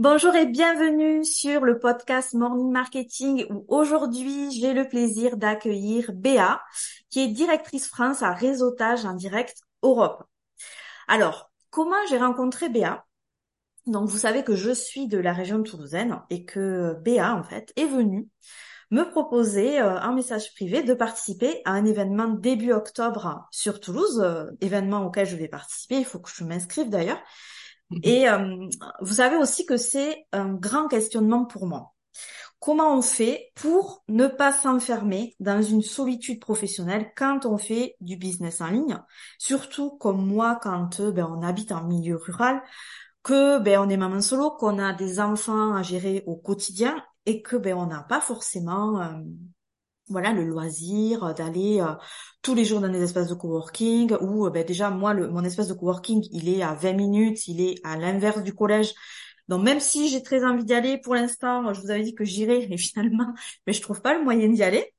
Bonjour et bienvenue sur le podcast Morning Marketing où aujourd'hui j'ai le plaisir d'accueillir Béa qui est directrice France à réseautage en direct Europe. Alors, comment j'ai rencontré Béa? Donc vous savez que je suis de la région toulousaine et que Béa en fait est venue me proposer euh, un message privé de participer à un événement début octobre sur Toulouse, euh, événement auquel je vais participer, il faut que je m'inscrive d'ailleurs. Et euh, vous savez aussi que c'est un grand questionnement pour moi. Comment on fait pour ne pas s'enfermer dans une solitude professionnelle quand on fait du business en ligne, surtout comme moi quand euh, ben, on habite en milieu rural, que ben, on est maman solo, qu'on a des enfants à gérer au quotidien et que ben, on n'a pas forcément euh, voilà le loisir euh, d'aller euh, tous les jours dans des espaces de coworking ou euh, ben déjà moi le, mon espace de coworking il est à 20 minutes, il est à l'inverse du collège. Donc même si j'ai très envie d'y aller pour l'instant, je vous avais dit que j'irais et finalement mais je trouve pas le moyen d'y aller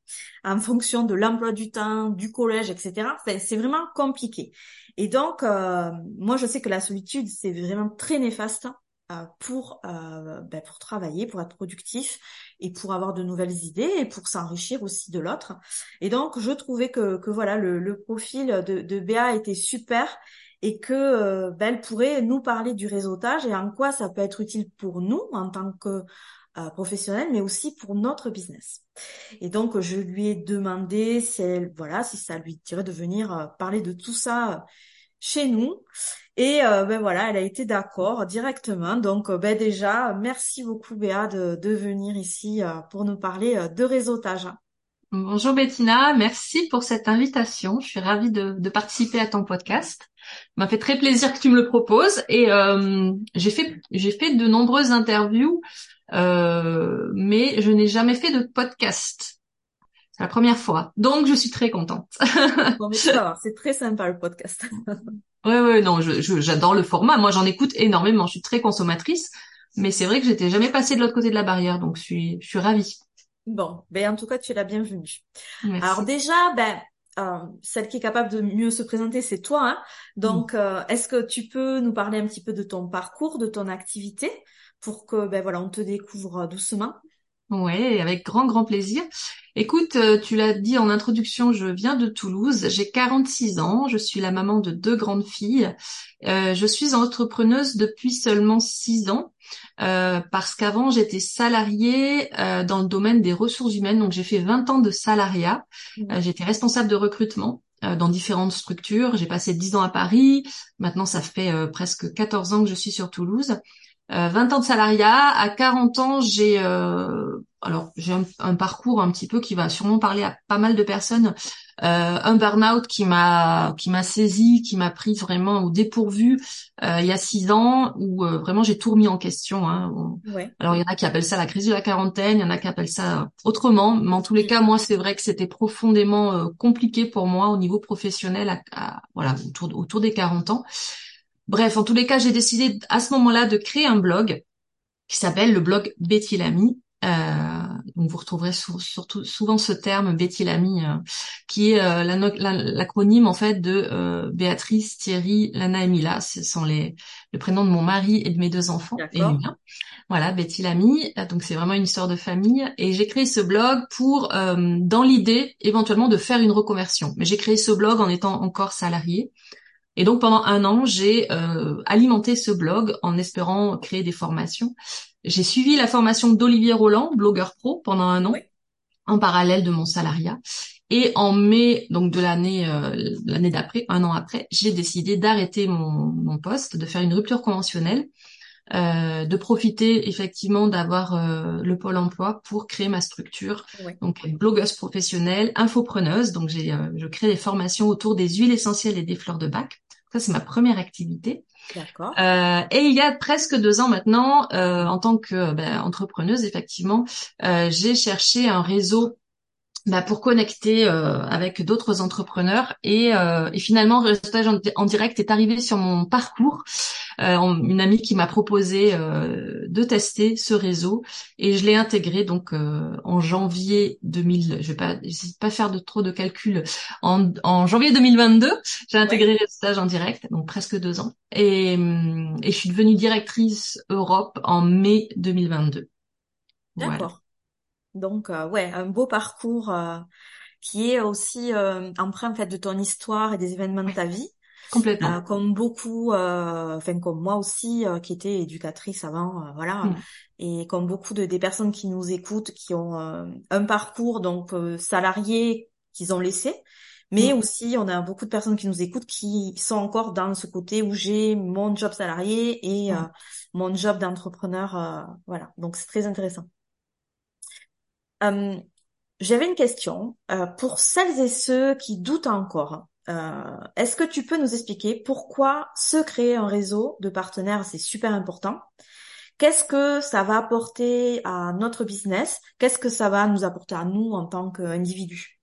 en fonction de l'emploi du temps, du collège, etc. C'est vraiment compliqué. Et donc moi je sais que la solitude c'est vraiment très néfaste pour ben, pour travailler, pour être productif et pour avoir de nouvelles idées et pour s'enrichir aussi de l'autre. Et donc, je trouvais que, que voilà, le, le profil de, de Béa était super et que euh, ben, elle pourrait nous parler du réseautage et en quoi ça peut être utile pour nous en tant que euh, professionnels, mais aussi pour notre business. Et donc, je lui ai demandé si elle, voilà, si ça lui dirait de venir euh, parler de tout ça chez nous. Et euh, ben voilà, elle a été d'accord directement. Donc euh, ben déjà, merci beaucoup Béa de, de venir ici euh, pour nous parler de réseautage. Bonjour Bettina, merci pour cette invitation. Je suis ravie de, de participer à ton podcast. m'a fait très plaisir que tu me le proposes et j'ai fait j'ai fait de nombreuses interviews, mais je n'ai jamais fait de podcast. La première fois, donc je suis très contente. c'est très sympa le podcast. Ouais, ouais, non, je, j'adore le format. Moi, j'en écoute énormément. Je suis très consommatrice, mais c'est vrai que j'étais jamais passée de l'autre côté de la barrière, donc je suis, je suis ravie. Bon, ben en tout cas, tu es la bienvenue. Alors déjà, ben euh, celle qui est capable de mieux se présenter, c'est toi. Hein donc, euh, est-ce que tu peux nous parler un petit peu de ton parcours, de ton activité, pour que ben voilà, on te découvre doucement? Ouais, avec grand grand plaisir. Écoute, euh, tu l'as dit en introduction, je viens de Toulouse, j'ai 46 ans, je suis la maman de deux grandes filles. Euh, je suis entrepreneuse depuis seulement 6 ans euh, parce qu'avant j'étais salariée dans le domaine des ressources humaines, donc j'ai fait 20 ans de salariat. Mmh. j'étais responsable de recrutement dans différentes structures. J'ai passé 10 ans à Paris. Maintenant, ça fait presque 14 ans que je suis sur Toulouse. 20 ans de salariat. À 40 ans, j'ai alors j'ai un, parcours un petit peu qui va sûrement parler à pas mal de personnes. Euh, un burn-out qui m'a qui m'a saisi, qui m'a pris vraiment au dépourvu euh, il y a six ans, où euh, vraiment j'ai tout remis en question. Hein. Alors il y en a qui appellent ça la crise de la quarantaine, il y en a qui appellent ça autrement, mais en tous les mm. cas, moi c'est vrai que c'était profondément compliqué pour moi au niveau professionnel, à, voilà autour autour des 40 ans. Bref, en tous les cas, j'ai décidé à ce moment-là de créer un blog qui s'appelle le blog Betty Lamy, euh, donc vous retrouverez surtout souvent ce terme Betty Lamy, euh, qui est euh, l'acronyme en fait de Béatrice, Thierry, Lana et Mila. Ce sont les le prénom de mon mari et de mes deux enfants. Et voilà, Betty Lamy. Donc c'est vraiment une histoire de famille. Et j'ai créé ce blog pour, dans l'idée éventuellement de faire une reconversion. Mais j'ai créé ce blog en étant encore salarié. Et donc pendant un an, j'ai alimenté ce blog en espérant créer des formations. J'ai suivi la formation d'Olivier Roland, blogueur pro, pendant un an, en parallèle de mon salariat. Et en mai, donc de l'année euh, l'année d'après, un an après, j'ai décidé d'arrêter mon, mon, poste, de faire une rupture conventionnelle, euh, de profiter effectivement d'avoir euh, le pôle emploi pour créer ma structure. Donc blogueuse professionnelle, infopreneuse. Donc j'ai euh, je crée des formations autour des huiles essentielles et des fleurs de bac. Ça c'est ma première activité. D'accord. Euh, et il y a presque deux ans maintenant, euh, en tant que ben, entrepreneuse, effectivement, euh, j'ai cherché un réseau bah, pour connecter euh, avec d'autres entrepreneurs. Et, euh, et finalement résultat en, en, direct est arrivé sur mon parcours. Euh, une amie qui m'a proposé euh, de tester ce réseau. Et je l'ai intégré donc euh, en janvier 2000 je vais pas je vais pas faire de trop de calculs. En, en janvier 2022 j'ai intégré le stage en direct donc presque deux ans. Et, et je suis devenue directrice Europe en mai 2022. D'accord. Donc, euh, ouais, un beau parcours euh, qui est aussi euh, empreint en fait de ton histoire et des événements de ta vie. Complètement. comme beaucoup, enfin comme moi aussi, qui était éducatrice avant, voilà, mm. et comme beaucoup de des personnes qui nous écoutent, qui ont un parcours donc salarié qu'ils ont laissé, mais mm. aussi on a beaucoup de personnes qui nous écoutent qui sont encore dans ce côté où j'ai mon job salarié et mm. mon job d'entrepreneur, voilà. Donc c'est très intéressant. Euh, j'avais une question euh, pour celles et ceux qui doutent encore. Euh, est-ce que tu peux nous expliquer pourquoi se créer un réseau de partenaires, c'est super important? Qu'est-ce que ça va apporter à notre business? Qu'est-ce que ça va nous apporter à nous en tant qu'individus?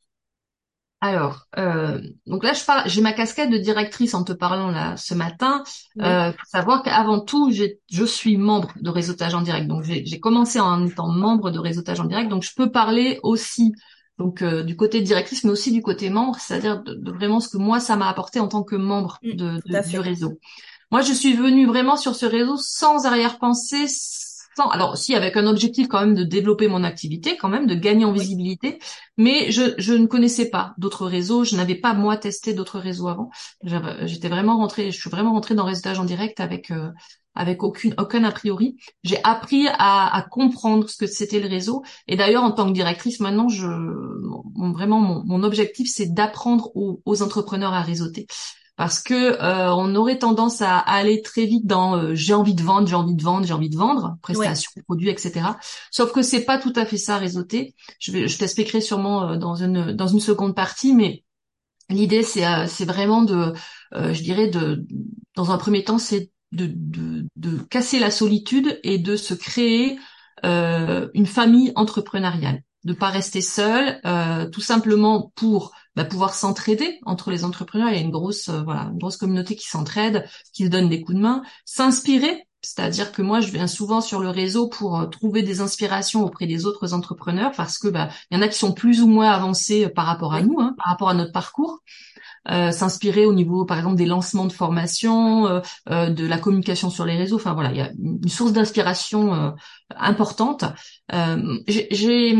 Alors, euh, donc là, je parle, j'ai ma casquette de directrice en te parlant là ce matin. Euh, faut savoir qu'avant tout, je suis membre de réseautage en direct. Donc, j'ai commencé en étant membre de réseautage en direct. Donc, je peux parler aussi donc euh, du côté directrice, mais aussi du côté membre, c'est-à-dire de, vraiment ce que moi ça m'a apporté en tant que membre mm, de, du réseau. Moi, je suis venue vraiment sur ce réseau sans arrière-pensée, alors si avec un objectif quand même de développer mon activité, quand même de gagner en visibilité, mais je, je ne connaissais pas d'autres réseaux, je n'avais pas moi testé d'autres réseaux avant. J'étais vraiment rentrée, je suis vraiment rentrée dans le réseautage en direct avec euh, avec aucune aucun a priori. J'ai appris à, à, comprendre ce que c'était le réseau. Et d'ailleurs, en tant que directrice, maintenant, je vraiment mon, mon objectif, c'est d'apprendre aux, aux, entrepreneurs à réseauter parce que euh, on aurait tendance à, aller très vite dans euh, j'ai envie de vendre, j'ai envie de vendre, j'ai envie de vendre, prestations, produits, etc. Sauf que c'est pas tout à fait ça réseauter. Je vais, je t'expliquerai sûrement euh, dans une dans une seconde partie, mais l'idée c'est c'est vraiment de, je dirais de dans un premier temps c'est de, de, de casser la solitude et de se créer une famille entrepreneuriale, de pas rester seul, tout simplement pour bah, pouvoir s'entraider entre les entrepreneurs. Il y a une grosse, euh, voilà, une grosse communauté qui s'entraide, qui se donne des coups de main, s'inspirer. C'est-à-dire que moi, je viens souvent sur le réseau pour euh, trouver des inspirations auprès des autres entrepreneurs parce que bah, il y en a qui sont plus ou moins avancés euh, par rapport à nous, hein, par rapport à notre parcours. Euh, s'inspirer au niveau, par exemple, des lancements de formation, euh, de la communication sur les réseaux. Enfin voilà, il y a une source d'inspiration euh, importante. J'ai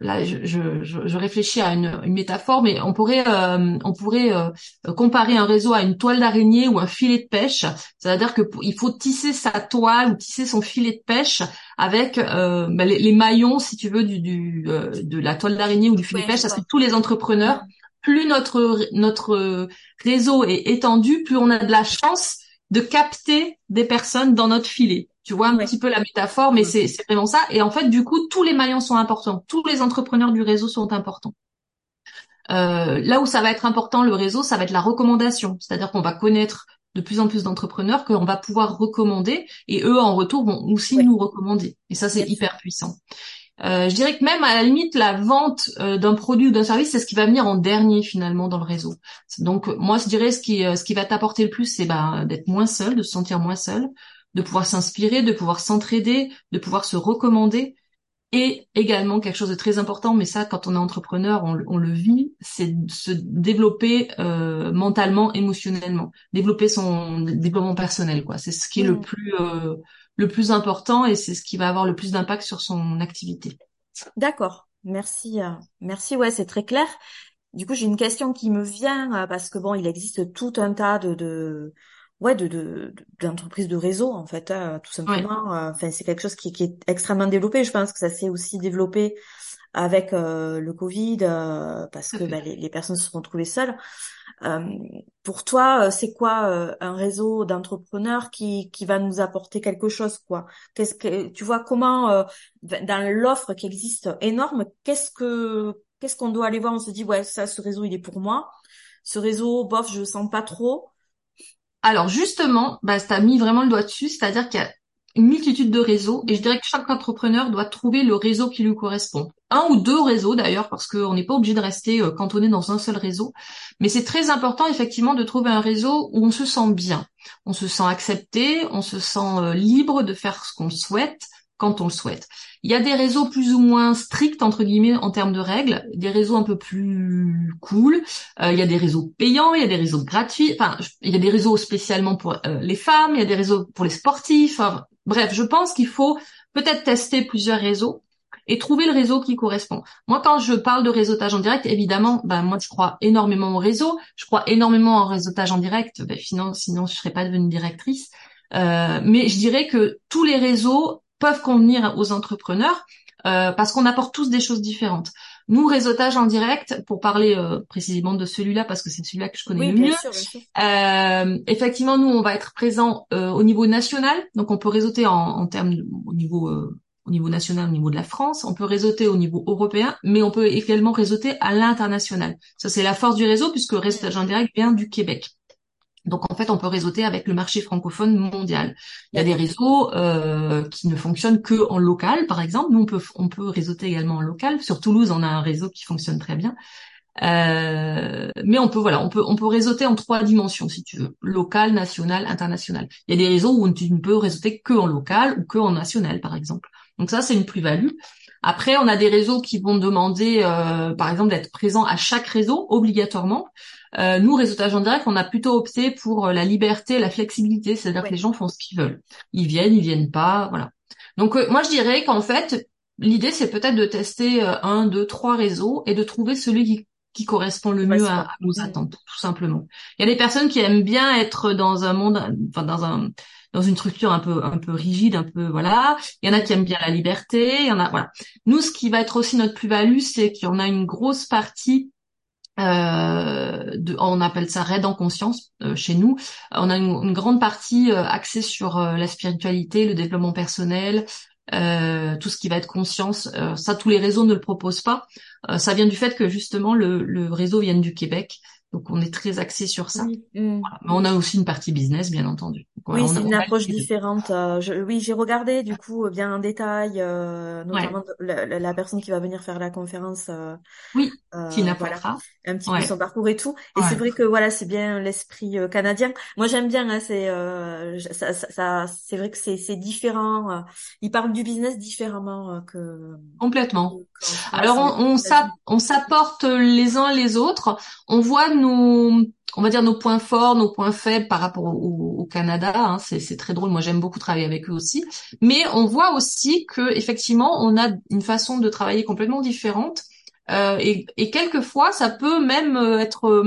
là je, je, je, réfléchis à une, une, métaphore, mais on pourrait euh, on pourrait euh, comparer un réseau à une toile d'araignée ou un filet de pêche. C'est-à-dire que il faut tisser sa toile ou tisser son filet de pêche avec euh, bah, les, maillons, si tu veux, du, du de la toile d'araignée ou du filet de pêche. Ça c'est tous les entrepreneurs. Plus notre notre réseau est étendu, plus on a de la chance de capter des personnes dans notre filet. Tu vois un petit peu la métaphore, mais c'est vraiment ça. Et en fait, du coup, tous les maillons sont importants. Tous les entrepreneurs du réseau sont importants. Euh, là où ça va être important, le réseau, ça va être la recommandation. C'est-à-dire qu'on va connaître de plus en plus d'entrepreneurs qu'on va pouvoir recommander et eux, en retour, vont aussi nous recommander. Et ça, c'est hyper puissant. Euh, je dirais que même à la limite, la vente euh, d'un produit ou d'un service, c'est ce qui va venir en dernier finalement dans le réseau. Donc moi, je dirais ce qui, ce qui va t'apporter le plus, c'est bah, d'être moins seul, de se sentir moins seul, de pouvoir s'inspirer, de pouvoir s'entraider, de pouvoir se recommander. Et également quelque chose de très important, mais ça, quand on est entrepreneur, on, le vit, c'est se développer euh, mentalement, émotionnellement, développer son développement personnel, quoi. C'est ce qui est le mm. plus euh, le plus important et c'est ce qui va avoir le plus d'impact sur son activité. D'accord. Merci. Euh, merci. Ouais, c'est très clair. Du coup, j'ai une question qui me vient parce que bon, il existe tout un tas de, de ouais de de d'entreprise de réseau en fait hein, tout simplement. Euh, enfin c'est quelque chose qui, qui est extrêmement développé. Je pense que ça s'est aussi développé avec euh, le Covid euh, parce que bah, les, les, personnes se sont retrouvées seules. Pour toi c'est quoi un réseau d'entrepreneurs qui qui va nous apporter quelque chose quoi? Qu'est-ce que tu vois comment dans l'offre qui existe énorme qu'est-ce que qu'est-ce qu'on doit aller voir? On se dit ouais ça ce réseau il est pour moi. Ce réseau bof je le sens pas trop alors justement, bah, tu mis vraiment le doigt dessus, c'est-à-dire qu'il y a une multitude de réseaux et je dirais que chaque entrepreneur doit trouver le réseau qui lui correspond. Un ou deux réseaux d'ailleurs parce qu'on n'est pas obligé de rester euh, cantonné dans un seul réseau. Mais c'est très important effectivement de trouver un réseau où on se sent bien, on se sent accepté, on se sent euh, libre de faire ce qu'on souhaite, quand on le souhaite. Il y a des réseaux plus ou moins stricts entre guillemets en termes de règles, des réseaux un peu plus cool. Euh, il y a des réseaux payants, il y a des réseaux gratuits. Enfin, il y a des réseaux spécialement pour euh, les femmes, il y a des réseaux pour les sportifs. bref, je pense qu'il faut peut-être tester plusieurs réseaux et trouver le réseau qui correspond. Moi, quand je parle de réseautage en direct, évidemment, ben moi je crois énormément au réseau, je crois énormément en réseautage en direct, ben, sinon, sinon je serais pas devenue directrice. Euh, mais je dirais que tous les réseaux peuvent convenir aux entrepreneurs euh, parce qu'on apporte tous des choses différentes. Nous, réseautage en direct, pour parler euh, précisément de celui-là, parce que c'est celui-là que je connais le mieux, Euh, effectivement, nous, on va être présent au niveau national, donc on peut réseauter en, en termes au niveau au niveau national, au niveau de la France, on peut réseauter au niveau européen, mais on peut également réseauter à l'international. Ça, c'est la force du réseau, puisque réseautage en direct vient du Québec. Donc en fait, on peut réseauter avec le marché francophone mondial. Il y a des réseaux euh, qui ne fonctionnent que en local, par exemple. Nous, on peut on peut réseauter également en local. Sur Toulouse, on a un réseau qui fonctionne très bien. Euh, mais on peut voilà, on peut on peut réseauter en trois dimensions si tu veux, local, national, international. Il y a des réseaux où tu ne peux réseauter que en local ou que en national, par exemple. Donc ça, c'est une plus-value. Après, on a des réseaux qui vont demander, euh, par exemple, d'être présent à chaque réseau obligatoirement. Euh, nous, réseautage en direct, on a plutôt opté pour euh, la liberté, la flexibilité, c'est-à-dire que les gens font ce qu'ils veulent. Ils viennent, ils viennent pas, voilà. Donc moi, je dirais qu'en fait, l'idée, c'est peut-être de tester un, deux, trois réseaux et de trouver celui qui qui correspond le mieux à, nos attentes, tout simplement. Il y a des personnes qui aiment bien être dans un monde, enfin dans un dans une structure un peu un peu rigide, un peu voilà. Il y en a qui aiment bien la liberté, il y en a voilà. Nous, ce qui va être aussi notre plus-value, c'est qu'il y en a une grosse partie euh, on appelle ça raid en conscience euh, chez nous. On a une, grande partie euh, axée sur la spiritualité, le développement personnel, tout ce qui va être conscience. ça, tous les réseaux ne le proposent pas. ça vient du fait que justement le, le réseau vient du Québec donc on est très axé sur ça. Mm. Mais on a aussi une partie business, bien entendu. oui, c'est une approche différente. Euh, oui, j'ai regardé du coup bien en détail, euh, notamment la, personne qui va venir faire la conférence. Euh, oui, qui n'a voilà, un petit peu son parcours et tout. Et c'est vrai que voilà, c'est bien l'esprit canadien. Moi, j'aime bien. Hein, c'est ça, ça, c'est vrai que c'est c'est différent. Ils parlent du business différemment que complètement. Alors on, on s'apporte les uns les autres. On voit on va dire nos points forts, nos points faibles par rapport au, Canada. Hein, c'est très drôle. Moi, j'aime beaucoup travailler avec eux aussi. Mais on voit aussi que effectivement, on a une façon de travailler complètement différente. Euh, et, quelquefois, ça peut même euh, être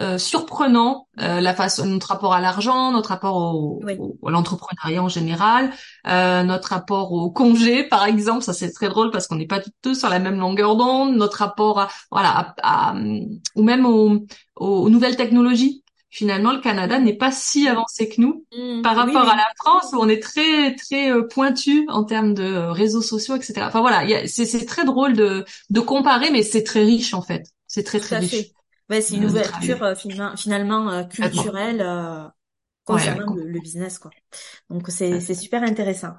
euh, euh, surprenant euh, la façon notre rapport à l'argent, notre rapport au, à l'entrepreneuriat en général, euh, notre rapport au congé par exemple, ça c'est très drôle parce qu'on n'est pas tous sur la même longueur d'onde, notre rapport à voilà à, ou même aux, nouvelles technologies. Finalement, le Canada n'est pas si avancé que nous mmh. par rapport à la France où on est très très euh, pointu en termes de réseaux sociaux, etc. Enfin voilà, c'est très drôle de de comparer, mais c'est très riche en fait. C'est très très riche. Ouais, c'est une ouverture euh, finalement euh, culturelle euh, concernant le, business quoi. Donc c'est c'est super intéressant.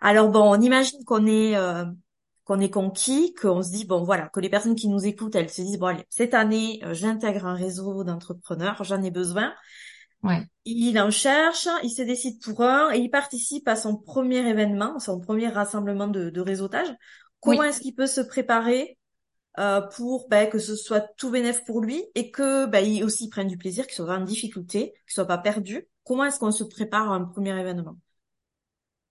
Alors bon, on imagine qu'on est qu'on est conquis, qu'on se dit bon voilà, que les personnes qui nous écoutent, elles se disent bon allez, cette année, j'intègre un réseau d'entrepreneurs, j'en ai besoin. Ouais. Il en cherche, il se décide pour un et il participe à son premier événement, son premier rassemblement de, de réseautage. Comment est-ce qu'il peut se préparer euh, pour ben, que ce soit tout bénéf pour lui et que ben, il aussi prenne du plaisir, qu'il soit pas en difficulté, qu'il soit pas perdu. Comment est-ce qu'on se prépare à un premier événement?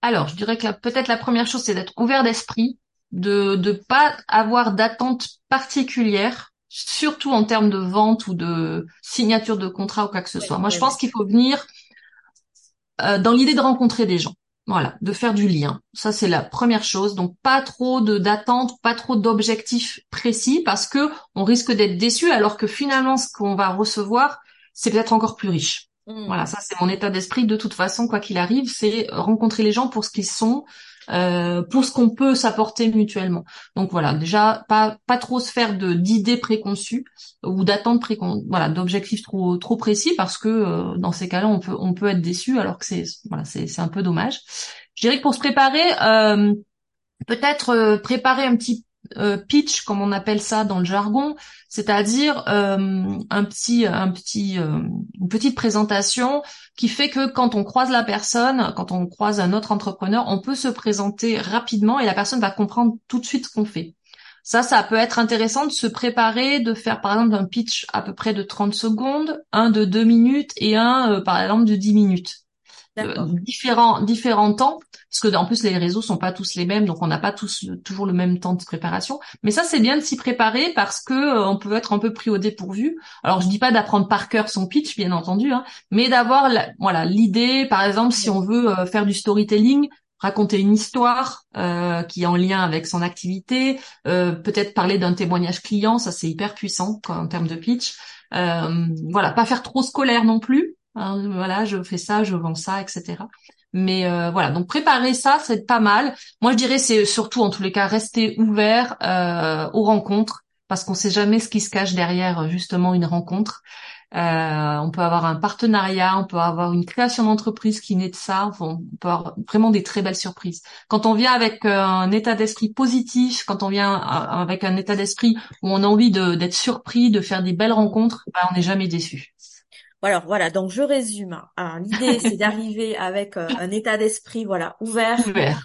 Alors, je dirais que peut-être la première chose, c'est d'être ouvert d'esprit, de ne pas avoir d'attente particulière, surtout en termes de vente ou de signature de contrat ou quoi que ce soit. Moi, je pense qu'il faut venir euh, dans l'idée de rencontrer des gens. Voilà, de faire du lien. Ça, c'est la première chose. Donc, pas trop de d'attentes, pas trop d'objectifs précis, parce que on risque d'être déçu, alors que finalement, ce qu'on va recevoir, c'est peut-être encore plus riche. Voilà, ça, c'est mon état d'esprit. De toute façon, quoi qu'il arrive, c'est rencontrer les gens pour ce qu'ils sont, euh, pour ce qu'on peut s'apporter mutuellement. Donc voilà, déjà pas pas trop se faire d'idées préconçues ou d'attentes précon voilà d'objectifs trop trop précis parce que euh, dans ces cas-là on peut on peut être déçu alors que c'est voilà c'est c'est un peu dommage. Je dirais que pour se préparer, euh, peut-être préparer un petit euh, pitch, comme on appelle ça dans le jargon, c'est-à-dire euh, un petit, un petit, une petite présentation qui fait que quand on croise la personne, quand on croise un autre entrepreneur, on peut se présenter rapidement et la personne va comprendre tout de suite ce qu'on fait. Ça, ça peut être intéressant de se préparer, de faire par exemple un pitch à peu près de 30 secondes, un de 2 minutes et un par exemple de 10 minutes. Différents différents temps parce que en plus les réseaux sont pas tous les mêmes, donc on n'a pas tous toujours le même temps de préparation. Mais ça c'est bien de s'y préparer parce que euh, on peut être un peu pris au dépourvu. Alors je dis pas d'apprendre par cœur son pitch, bien entendu, hein, mais d'avoir voilà l'idée, par exemple, si on veut euh, faire du storytelling, raconter une histoire euh, qui est en lien avec son activité, peut-être parler d'un témoignage client, ça c'est hyper puissant en termes de pitch. voilà, pas faire trop scolaire non plus. Hein, voilà, je fais ça, je vends ça, etc. Mais euh, voilà, donc préparer ça, c'est pas mal. Moi, je dirais c'est surtout en tous les cas rester ouvert euh, aux rencontres parce qu'on sait jamais ce qui se cache derrière justement une rencontre. Euh, on peut avoir un partenariat, on peut avoir une création d'entreprise qui naît de ça. on peut avoir vraiment des très belles surprises. Quand on vient avec un état d'esprit positif, quand on vient avec un état d'esprit où on a envie d'être surpris, de faire des belles rencontres, bah, on n'est jamais déçu. Alors voilà, donc je résume. Hein. L'idée, c'est d'arriver avec euh, un état d'esprit voilà ouvert,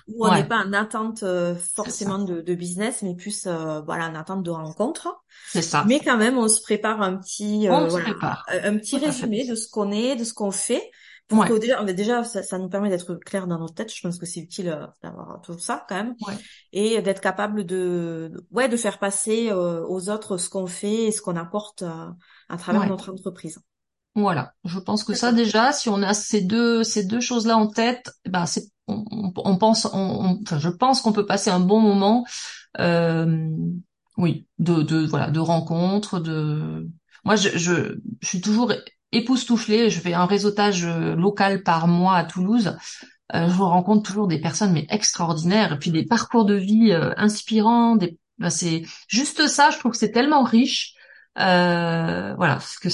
où on n'est pas en attente euh, forcément de, business, mais plus euh, voilà en attente de rencontre. C'est ça. Mais quand même, on se prépare un petit voilà, un petit résumé de ce qu'on est, de ce qu'on fait. Pour que déjà, déjà ça, ça, nous permet d'être clair dans notre tête. Je pense que c'est utile d'avoir tout ça quand même, et d'être capable de, ouais, de faire passer aux autres ce qu'on fait et ce qu'on apporte à travers notre entreprise. Voilà, je pense que ça déjà, si on a ces deux ces deux choses-là en tête, eh ben c'est on, on, pense, on, enfin je pense qu'on peut passer un bon moment, euh, oui, de, de voilà de rencontres, de moi je, je, je suis toujours époustouflée, je fais un réseautage local par mois à Toulouse. Euh, je rencontre toujours des personnes mais extraordinaires et puis des parcours de vie euh, inspirants. Des, ben, c'est juste ça, je trouve que c'est tellement riche. Euh, voilà, parce que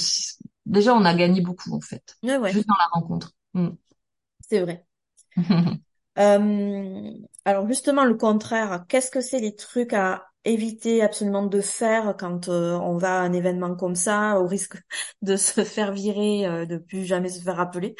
déjà on a gagné beaucoup en fait, juste dans la rencontre. Mm. C'est vrai. euh, alors justement le contraire, qu'est-ce que c'est les trucs à éviter absolument de faire quand euh, on va à un événement comme ça, au risque de se faire virer, euh, de plus jamais se faire appeler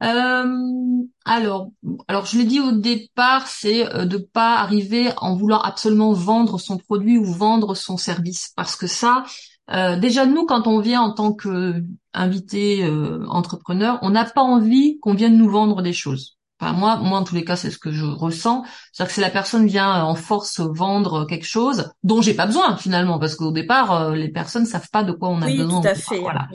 euh, alors, alors je l'ai dit au départ, c'est de pas arriver en vouloir absolument vendre son produit ou vendre son service, parce que ça, euh, déjà nous, quand on vient en tant qu'invité euh, entrepreneur, on n'a pas envie qu'on vienne nous vendre des choses. Enfin, moi, moi en tous les cas, c'est ce que je ressens. C'est-à-dire que si la personne vient en force vendre quelque chose dont j'ai pas besoin finalement, parce qu'au départ, euh, les personnes savent pas de quoi on a oui, besoin. Tout à fait. Voilà.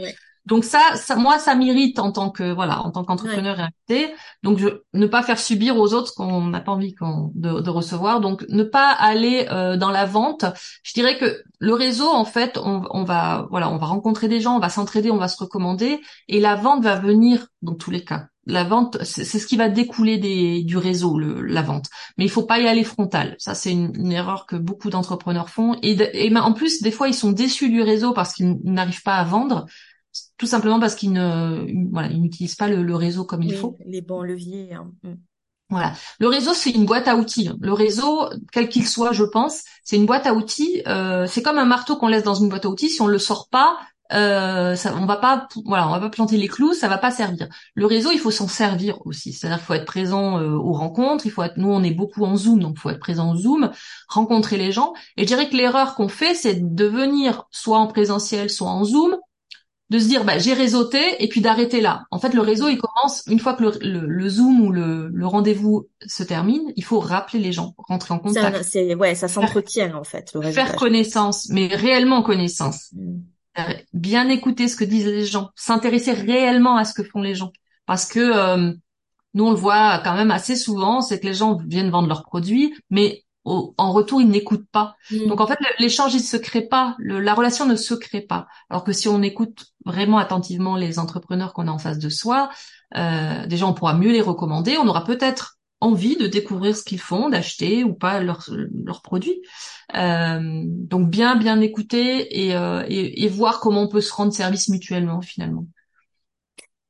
Donc ça, ça, moi, ça m'irrite en tant que voilà, en tant qu'entrepreneur et invité. Donc je, ne pas faire subir aux autres qu'on n'a pas envie de, de, recevoir. Donc ne pas aller euh, dans la vente. Je dirais que le réseau, en fait, on, on va voilà, on va rencontrer des gens, on va s'entraider, on va se recommander, et la vente va venir dans tous les cas. La vente, c'est ce qui va découler des, du réseau, le, la vente. Mais il faut pas y aller frontal. Ça, c'est une, une, erreur que beaucoup d'entrepreneurs font. Et, et ben, en plus, des fois, ils sont déçus du réseau parce qu'ils n'arrivent pas à vendre tout simplement parce qu'ils ne voilà ils n'utilisent pas le, réseau comme il faut. Les bons leviers. Hein. Mm. Voilà. Le réseau, c'est une boîte à outils. Le réseau, quel qu'il soit, je pense, c'est une boîte à outils. Euh, c'est comme un marteau qu'on laisse dans une boîte à outils. Si on le sort pas, euh, ça, on va pas, voilà, on va pas planter les clous, ça va pas servir. Le réseau, il faut s'en servir aussi. C'est-à-dire qu'il faut être présent euh, aux rencontres. Il faut être, nous, on est beaucoup en Zoom, donc il faut être présent en Zoom, rencontrer les gens. Et je dirais que l'erreur qu'on fait, c'est de venir soit en présentiel, soit en Zoom, de se dire bah, j'ai réseauté et puis d'arrêter là. En fait, le réseau il commence une fois que le, le, zoom ou le, le rendez-vous se termine, il faut rappeler les gens, rentrer en contact. C'est ouais, ça s'entretient en fait. Le faire connaissance, mais réellement connaissance. Mm. Bien écouter ce que disent les gens, s'intéresser réellement à ce que font les gens, parce que euh, nous on le voit quand même assez souvent, c'est que les gens viennent vendre leurs produits, mais en retour, ils n'écoutent pas. Mm. Donc en fait, l'échange il se crée pas, la relation ne se crée pas. Alors que si on écoute vraiment attentivement les entrepreneurs qu'on a en face de soi, euh, déjà on pourra mieux les recommander. On aura peut-être envie de découvrir ce qu'ils font, d'acheter ou pas leurs produits. Euh, donc bien bien écouter et, euh, et, et voir comment on peut se rendre service mutuellement finalement.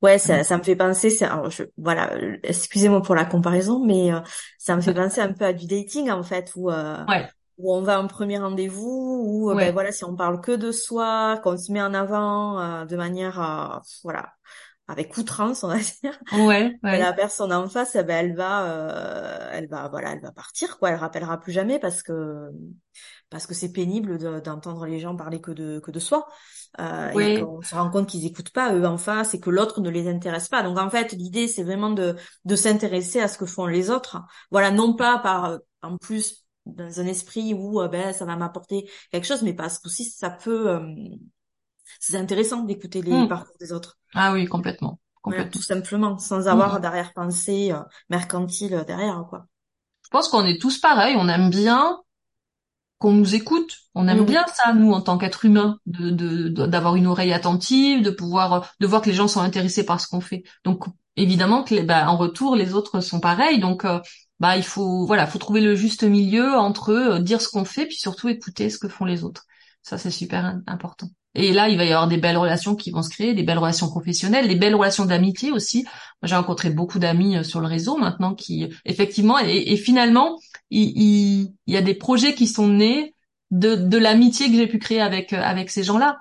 Ouais, ça, ça me fait penser, c'est, je, voilà, excusez-moi pour la comparaison, mais euh, ça me fait penser un peu à du dating en fait, où, euh, où on va un premier rendez-vous, où euh, ben voilà, si on parle que de soi, qu'on se met en avant euh, de manière, euh, voilà, avec outrance, on va dire. Ouais, ben, la personne en face, eh ben elle va, elle va, voilà, elle va partir, quoi. Elle rappellera plus jamais parce que parce que c'est pénible d'entendre les gens parler que de que de soi. Euh, et qu'on se rend compte qu'ils écoutent pas eux en face et que l'autre ne les intéresse pas. Donc en fait, l'idée c'est vraiment de de s'intéresser à ce que font les autres. Voilà, non pas par en plus dans un esprit où euh, ben ça va m'apporter quelque chose, mais parce que aussi ça peut euh, c'est intéressant d'écouter les hmm. parcours des autres. Ah oui, complètement. complètement. tout simplement, sans avoir hmm. d'arrière-pensée euh, mercantile derrière, quoi. Je pense qu'on est tous pareils, on aime bien qu'on nous écoute. On aime bien ça, nous, en tant qu'être humain, de d'avoir une oreille attentive, de pouvoir, de voir que les gens sont intéressés par ce qu'on fait. Donc, évidemment que, bah, en retour, les autres sont pareils. Donc, bah il faut voilà, faut trouver le juste milieu entre euh, dire ce qu'on fait puis surtout écouter ce que font les autres. Ça c'est super important. Et là, il va y avoir des belles relations qui vont se créer, des belles relations professionnelles, des belles relations d'amitié aussi. J'ai rencontré beaucoup d'amis euh, sur le réseau maintenant qui, effectivement, et, finalement, il, y a des projets qui sont nés de, de l'amitié que j'ai pu créer avec euh, avec ces gens-là.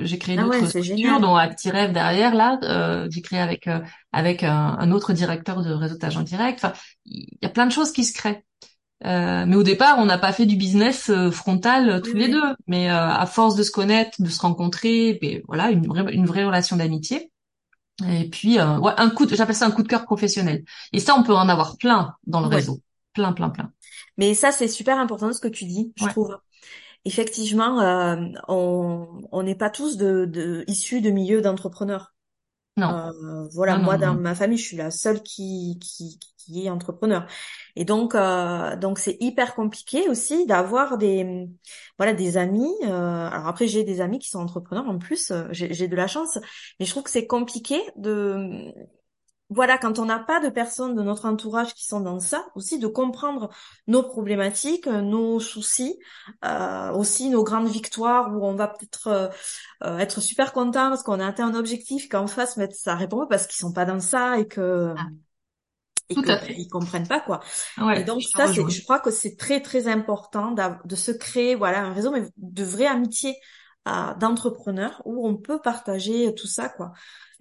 J'ai créé ah d'autres structures, dont ActiRev derrière là. Euh, j'ai créé avec euh, avec un, un, autre directeur de réseautage en direct. Enfin, il y a plein de choses qui se créent. Euh, mais au départ, on n'a pas fait du business euh, frontal tous les deux. Mais à force de se connaître, de se rencontrer, et voilà, une vraie une vraie relation d'amitié. Et puis ouais, un coup, j'appelle ça un coup de cœur professionnel. Et ça, on peut en avoir plein dans le réseau, plein, plein, plein. Mais ça, c'est super important ce que tu dis, je trouve effectivement, euh, on n'est pas tous de, de, issus de milieux d'entrepreneurs. Non. Euh, voilà, moi dans ma famille, je suis la seule qui qui, qui est entrepreneur. Et donc euh, donc c'est hyper compliqué aussi d'avoir des voilà des amis. alors après j'ai des amis qui sont entrepreneurs en plus, j'ai de la chance, mais je trouve que c'est compliqué de voilà, quand on n'a pas de personnes de notre entourage qui sont dans ça, aussi de comprendre nos problématiques, nos soucis, euh, aussi nos grandes victoires où on va peut-être euh, euh, être super content parce qu'on a atteint un objectif, qu'en face, mais ça répond pas parce qu'ils sont pas dans ça et que ah. Et qu'ils comprennent pas quoi. et donc ça, c'est, je crois que c'est très très important de se créer voilà un réseau mais de vraie amitié d'entrepreneurs où on peut partager tout ça quoi.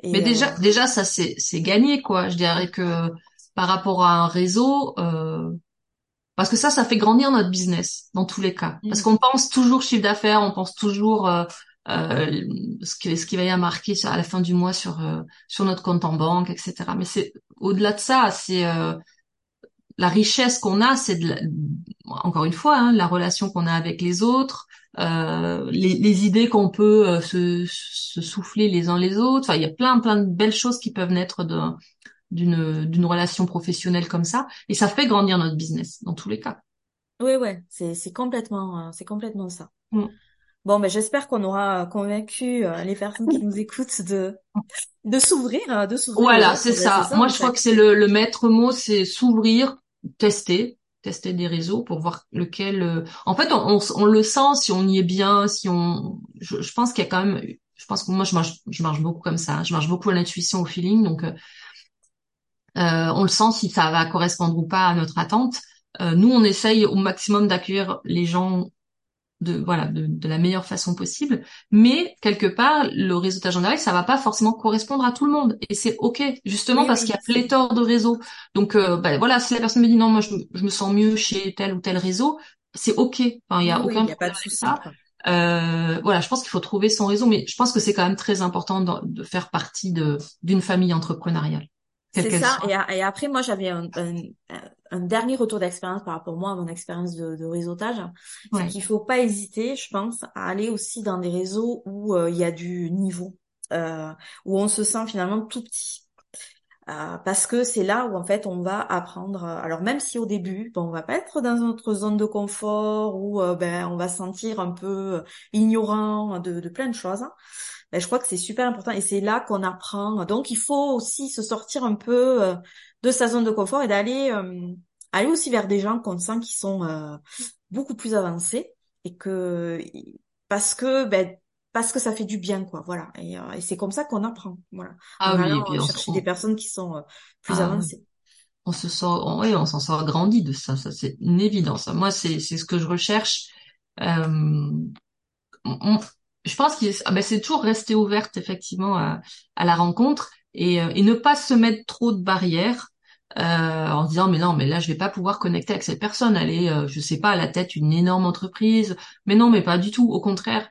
Mais déjà, euh, déjà ça c'est c'est gagné quoi. Je dirais que par rapport à un réseau, euh, parce que ça, ça fait grandir notre business dans tous les cas. Parce mm. qu'on pense toujours chiffre d'affaires, on pense toujours euh, euh, ce qui ce qui va y avoir marqué à la fin du mois sur euh, sur notre compte en banque, etc. Mais c'est au-delà de ça, c'est la richesse qu'on a, c'est encore une fois hein, la relation qu'on a avec les autres, euh, les, les, idées qu'on peut euh, se, se, souffler les uns les autres. Enfin, il y a plein plein de belles choses qui peuvent naître d'une d'une relation professionnelle comme ça, et ça fait grandir notre business dans tous les cas. Oui, ouais, c'est c'est complètement euh, c'est complètement ça. Mm. Bon, ben j'espère qu'on aura convaincu les personnes qui nous écoutent de de s'ouvrir, de s'ouvrir. Voilà, c'est ça. Moi, je crois que c'est le, le maître mot, c'est s'ouvrir, tester, tester des réseaux pour voir lequel. Euh, en fait, on, on, le sent si on y est bien, si on. Je, je pense qu'il y a quand même. Je pense que moi, je marche, je marche beaucoup comme ça. Je marche beaucoup à l'intuition, au feeling. Donc, euh, euh, on le sent si ça va correspondre ou pas à notre attente. nous, on essaye au maximum d'accueillir les gens de voilà de, de, la meilleure façon possible. Mais quelque part le réseautage en direct ça va pas forcément correspondre à tout le monde. Et c'est ok justement parce qu'il y a pléthore de réseaux. Donc euh, bah, voilà si la personne me dit non moi je, je, me sens mieux chez tel ou tel réseau c'est ok. Enfin il y a aucun a pas de souci euh, voilà je pense qu'il faut trouver son réseau mais je pense que c'est quand même très important de, de faire partie de d'une famille entrepreneuriale c'est ça. Et, après, moi, j'avais un, un, dernier retour d'expérience par rapport moi à mon expérience de, de réseautage. C'est qu'il faut pas hésiter, je pense, à aller aussi dans des réseaux où euh, il y a du niveau, euh, où on se sent finalement tout petit. Euh, parce que c'est là où en fait on va apprendre. Alors même si au début, bon, on va pas être dans notre zone de confort où euh, ben on va se sentir un peu ignorant de, de plein de choses. Hein, ben, je crois que c'est super important et c'est là qu'on apprend. Donc il faut aussi se sortir un peu euh, de sa zone de confort et d'aller euh, aller aussi vers des gens qu'on sent qui sont euh, beaucoup plus avancés et que parce que ben parce que ça fait du bien quoi voilà et, et c'est comme ça qu'on apprend voilà ah oui, bien chercher des personnes qui sont plus ah avancées on se sort, ouais, on s'en sort grandi de ça. Ça, c'est une évidence. Moi, c'est, c'est ce que je recherche. Euh, je pense qu'il ah ben, c'est toujours rester ouverte effectivement à, à la rencontre et, euh, et, ne pas se mettre trop de barrières euh, en disant mais non mais là je vais pas pouvoir connecter avec cette personne. Elle est euh, je sais pas à la tête une énorme entreprise. Mais non mais pas du tout. Au contraire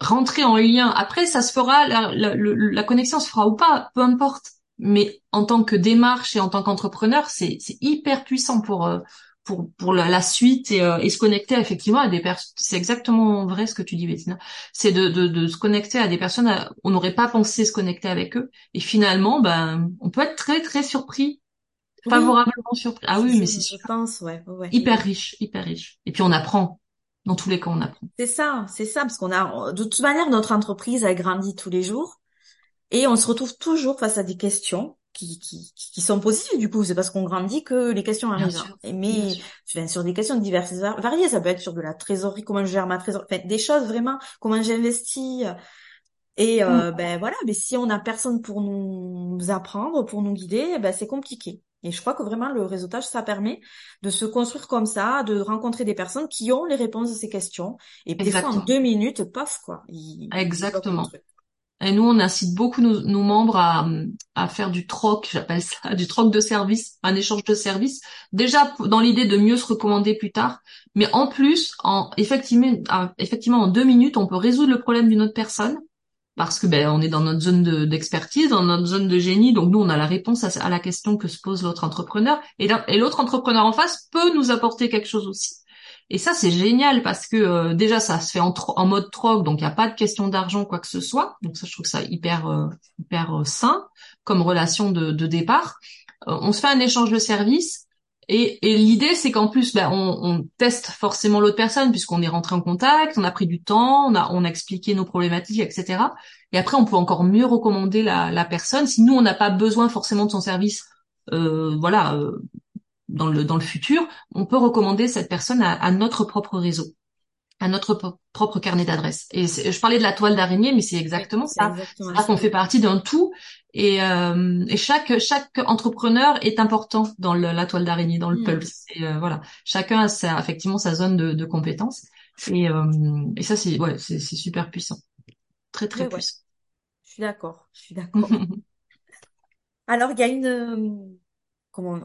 rentrer en lien. Après ça se fera la, la, la connexion se fera ou pas peu importe. Mais en tant que démarche et en tant qu'entrepreneur c'est c'est hyper puissant pour euh, pour pour la, suite et, euh, et, se connecter effectivement à des personnes. C'est exactement vrai ce que tu dis, Bettina. C'est de, de, de, se connecter à des personnes. on n'aurait pas pensé se connecter avec eux. Et finalement, ben, on peut être très très surpris, favorablement surpris. Ah oui, mais c'est je pense, ouais, ouais, hyper riche, hyper riche. Et puis on apprend. Dans tous les cas, on apprend. C'est ça, c'est ça, parce qu'on a, de toute manière, notre entreprise a grandi tous les jours, et on se retrouve toujours face à des questions qui, qui, qui sont positives du coup. C'est parce qu'on grandit que les questions arrivent. mais sur des questions diverses et variées. Ça peut être sur de la trésorerie comment je gère ma trésorerie enfin, des choses vraiment comment j'investis. Et euh, mm. ben voilà. Mais si on n'a personne pour nous apprendre pour nous guider ben c'est compliqué. Et je crois que vraiment le réseautage ça permet de se construire comme ça de rencontrer des personnes qui ont les réponses à ces questions. Et fois en deux minutes paf quoi. Exactement et nous, on incite beaucoup nos, membres à, à, faire du troc, j'appelle ça, du troc de service, un échange de services. Déjà dans l'idée de mieux se recommander plus tard, mais en plus, en effectivement, en deux minutes, on peut résoudre le problème d'une autre personne parce que ben on est dans notre zone d'expertise, dans notre zone de génie, donc nous on a la réponse à, la question que se pose l'autre entrepreneur, et l'autre entrepreneur en face peut nous apporter quelque chose aussi. Et ça, c'est génial parce que euh, déjà, ça se fait en, en mode troc, donc il n'y a pas de question d'argent, quoi que ce soit. Donc ça, je trouve ça hyper, euh, hyper euh, sain comme relation de, de départ. on se fait un échange de services. Et, et l'idée, c'est qu'en plus, ben, on, on, teste forcément l'autre personne puisqu'on est rentré en contact, on a pris du temps, on a, on a expliqué nos problématiques, etc. Et après, on peut encore mieux recommander la, la personne. Si nous, on n'a pas besoin forcément de son service, euh, voilà, dans le, dans le futur, on peut recommander cette personne à, notre propre réseau, à notre propre carnet d'adresses. Et je parlais de la toile d'araignée, mais c'est exactement ça. C'est qu'on fait partie d'un tout. Et, euh, et, chaque chaque entrepreneur est important dans la toile d'araignée, dans le mm. pulse. Et euh, voilà, chacun a sa, effectivement sa zone de, de compétences. Et, euh, et ça, c'est ouais, c'est super puissant, très très puissant. Je suis d'accord, je suis d'accord. Alors, il y a une comment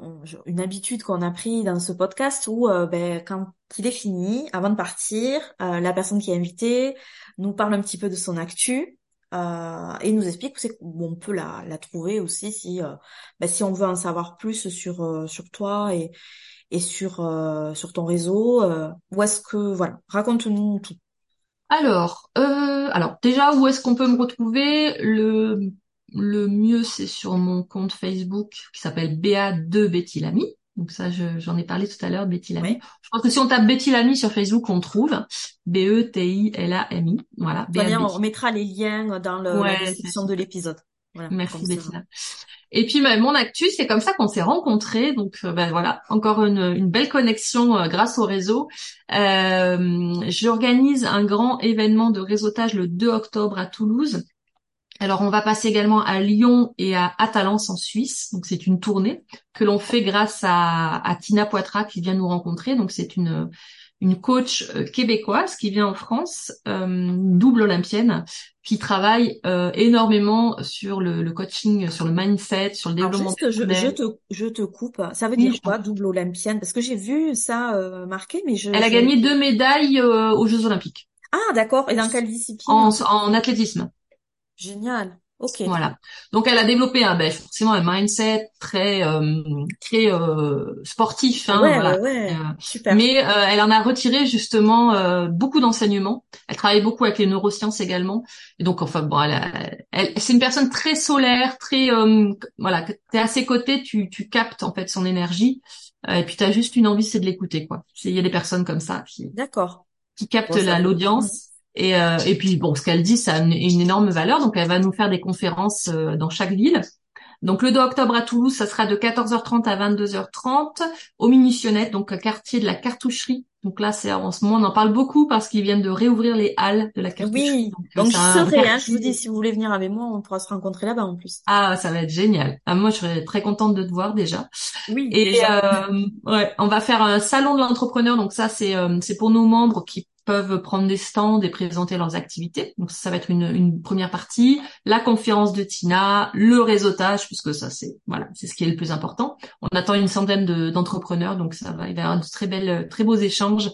une habitude qu'on a pris dans ce podcast où euh, ben, quand il est fini, avant de partir, euh, la personne qui est invitée nous parle un petit peu de son actu euh, et nous explique où, on peut la, la trouver aussi si ben, si on veut en savoir plus sur sur toi et et sur sur ton réseau. où est-ce que voilà, raconte-nous tout. Alors, alors déjà où est-ce qu'on peut me retrouver? Le le mieux, c'est sur mon compte Facebook qui s'appelle BA2 Betty Lamy. Donc ça, j'en ai parlé tout à l'heure, Betty Lamy. Je pense que si on tape Betty Lamy sur Facebook, on trouve B-E-T-I-L-A-M-I. Voilà. on mettra les liens dans le, la description de l'épisode. Merci Bettina. Et puis bah, mon actu, c'est comme ça qu'on s'est rencontrés. Donc euh, ben voilà, encore une, une belle connexion euh, grâce au réseau. Euh, J'organise un grand événement de réseautage le 2 octobre à Toulouse alors on va passer également à Lyon et à Atalance en Suisse. Donc c'est une tournée que l'on fait grâce à, Tina Poitras qui vient nous rencontrer. Donc c'est une une coach euh, québécoise qui vient en France, euh, double olympienne, qui travaille euh, énormément sur le, coaching, sur le mindset, sur le développement. Alors, je, je, te, je te coupe. Ça veut dire quoi, double olympienne? Parce que j'ai vu ça marqué, mais je. Elle a gagné deux médailles aux Jeux olympiques. Ah d'accord. Et dans quelle discipline? en athlétisme. Génial. Ok. Voilà. Donc elle a développé un, ben, forcément un mindset très euh, très euh, sportif. Hein, ouais, ouais, euh, Super. Mais euh, elle en a retiré justement euh, beaucoup d'enseignements. Elle travaille beaucoup avec les neurosciences également. Et donc enfin bon, elle, elle c'est une personne très solaire, très voilà. T'es à ses côtés, tu tu captes en fait son énergie. et puis t'as juste une envie, c'est de l'écouter quoi. Il y a des personnes comme ça qui. D'accord. Qui captent l'audience et, euh, et puis bon, ce qu'elle dit, ça a une, énorme valeur. Donc elle va nous faire des conférences euh, dans chaque ville. Donc le 2 octobre à Toulouse, ça sera de 14h30 à 22h30 au Minutionnette, donc quartier de la Cartoucherie, Donc là, c'est en ce moment, on en parle beaucoup parce qu'ils viennent de réouvrir les halles de la cartoucherie. Oui, donc, je serai, hein, je vous dis, si vous voulez venir avec moi, on pourra se rencontrer là-bas en plus. Ah, ça va être génial. Ah, moi, je serais très contente de te voir déjà. Oui. Et euh, ouais, on va faire un salon de l'entrepreneur. Donc ça, c'est euh, c'est pour nos membres qui peuvent prendre des stands et présenter leurs activités. Donc ça va être une, une première partie, la conférence de Tina, le réseautage, puisque ça c'est voilà, c'est ce qui est le plus important. On attend une centaine d'entrepreneurs, donc ça va, il va y avoir de très belles, très beaux échanges,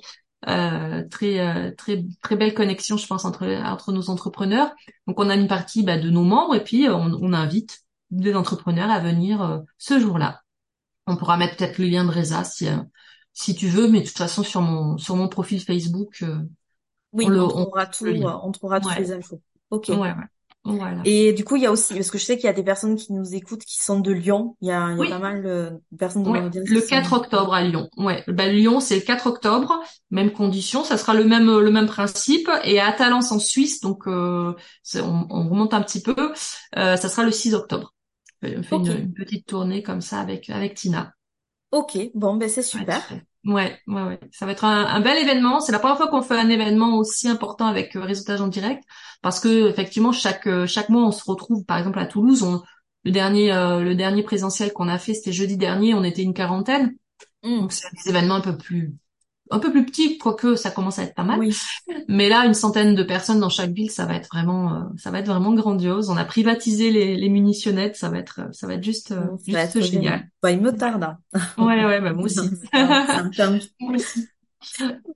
euh, très euh, très très belle connexion, je pense entre entre nos entrepreneurs. Donc on a une partie bah, de nos membres et puis on, on invite des entrepreneurs à venir euh, ce jour-là. On pourra mettre peut-être le lien de Reza si si tu veux, mais de toute façon sur mon sur mon profil Facebook, euh, oui, on, le, on, trouvera tout, on trouvera toutes les infos. Ok. Ouais, ouais. Voilà. Et du coup, il y a aussi, parce que je sais qu'il y a des personnes qui nous écoutent qui sont de Lyon. Il y a, il y a pas mal de personnes de ouais. Le 4 octobre à Lyon. Ouais. Ben, Lyon, c'est le 4 octobre. Même condition. Ça sera le même, le même principe. Et à Talence en Suisse, donc, euh, on, on, remonte un petit peu, euh, ça sera le 6 octobre. On fait une, une, petite tournée comme ça avec, avec Tina. Ok, bon, ben c'est super. Ouais, ouais, ouais. Ça va être un, bel événement. C'est la première fois qu'on fait un événement aussi important avec euh, réseautage en direct, parce que effectivement chaque euh, chaque mois on se retrouve, par exemple à Toulouse, on, le dernier euh, le dernier présentiel qu'on a fait, c'était jeudi dernier, on était une quarantaine. Mmh. Donc c'est des événements un peu plus un peu plus petit, quoique ça commence à être pas mal. Mais là, une centaine de personnes dans chaque ville, ça va être vraiment, euh, ça va être vraiment grandiose. On a privatisé les, les munitionnettes, ça va être, ça va être juste, euh, juste génial. Bah, il me tarde. Hein. Ouais, ouais, bah, moi aussi.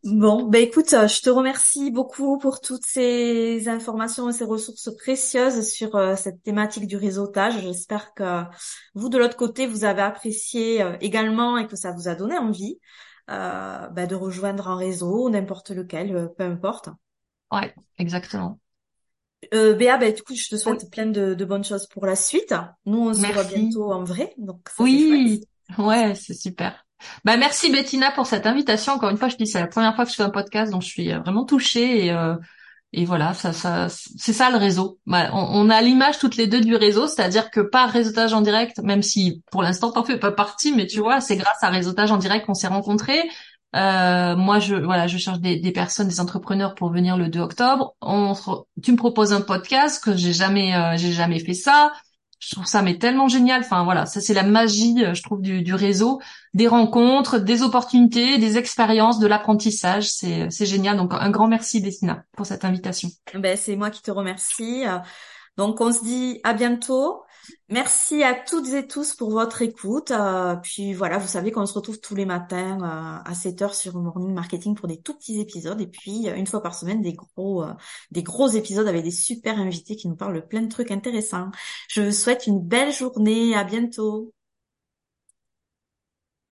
Bon, ben écoute, euh, je te remercie beaucoup pour toutes ces informations et ces ressources précieuses sur cette thématique du réseautage. J'espère que vous, de l'autre côté, vous avez apprécié également et que ça vous a donné envie. Euh, bah, de rejoindre un réseau, n'importe lequel, euh, peu importe. Ouais, exactement. Euh, Béa, bah, du coup, je te souhaite plein de, de, bonnes choses pour la suite. Nous, on se voit bientôt en vrai, donc ça, oui, ouais, c'est super. Bah merci Bettina pour cette invitation. Encore une fois, je dis c'est la première fois que je fais un podcast, donc je suis vraiment touchée et euh, et voilà, ça, c'est ça le réseau. Bah, on, a l'image toutes les deux du réseau, c'est-à-dire que par réseautage en direct, même si pour l'instant t'en fais pas partie, mais tu vois, c'est grâce à réseautage en direct qu'on s'est rencontrés. Euh, moi, je voilà, je cherche des, personnes, des entrepreneurs pour venir le 2 octobre. Tu me proposes un podcast que j'ai jamais, euh, j'ai jamais fait ça je trouve ça mais tellement génial. Enfin voilà, ça c'est la magie, euh, je trouve, du, du, réseau, des rencontres, des opportunités, des expériences, de l'apprentissage. C'est c'est génial. Donc un grand merci Dessina pour cette invitation. Ben c'est moi qui te remercie. Donc on se dit à bientôt. Merci à toutes et tous pour votre écoute. Euh, puis voilà, vous savez qu'on se retrouve tous les matins euh, à 7 heures sur Morning Marketing pour des tout petits épisodes et puis euh, une fois par semaine des gros des gros épisodes avec des super invités qui nous parlent plein de trucs intéressants. Je vous souhaite une belle journée, à bientôt.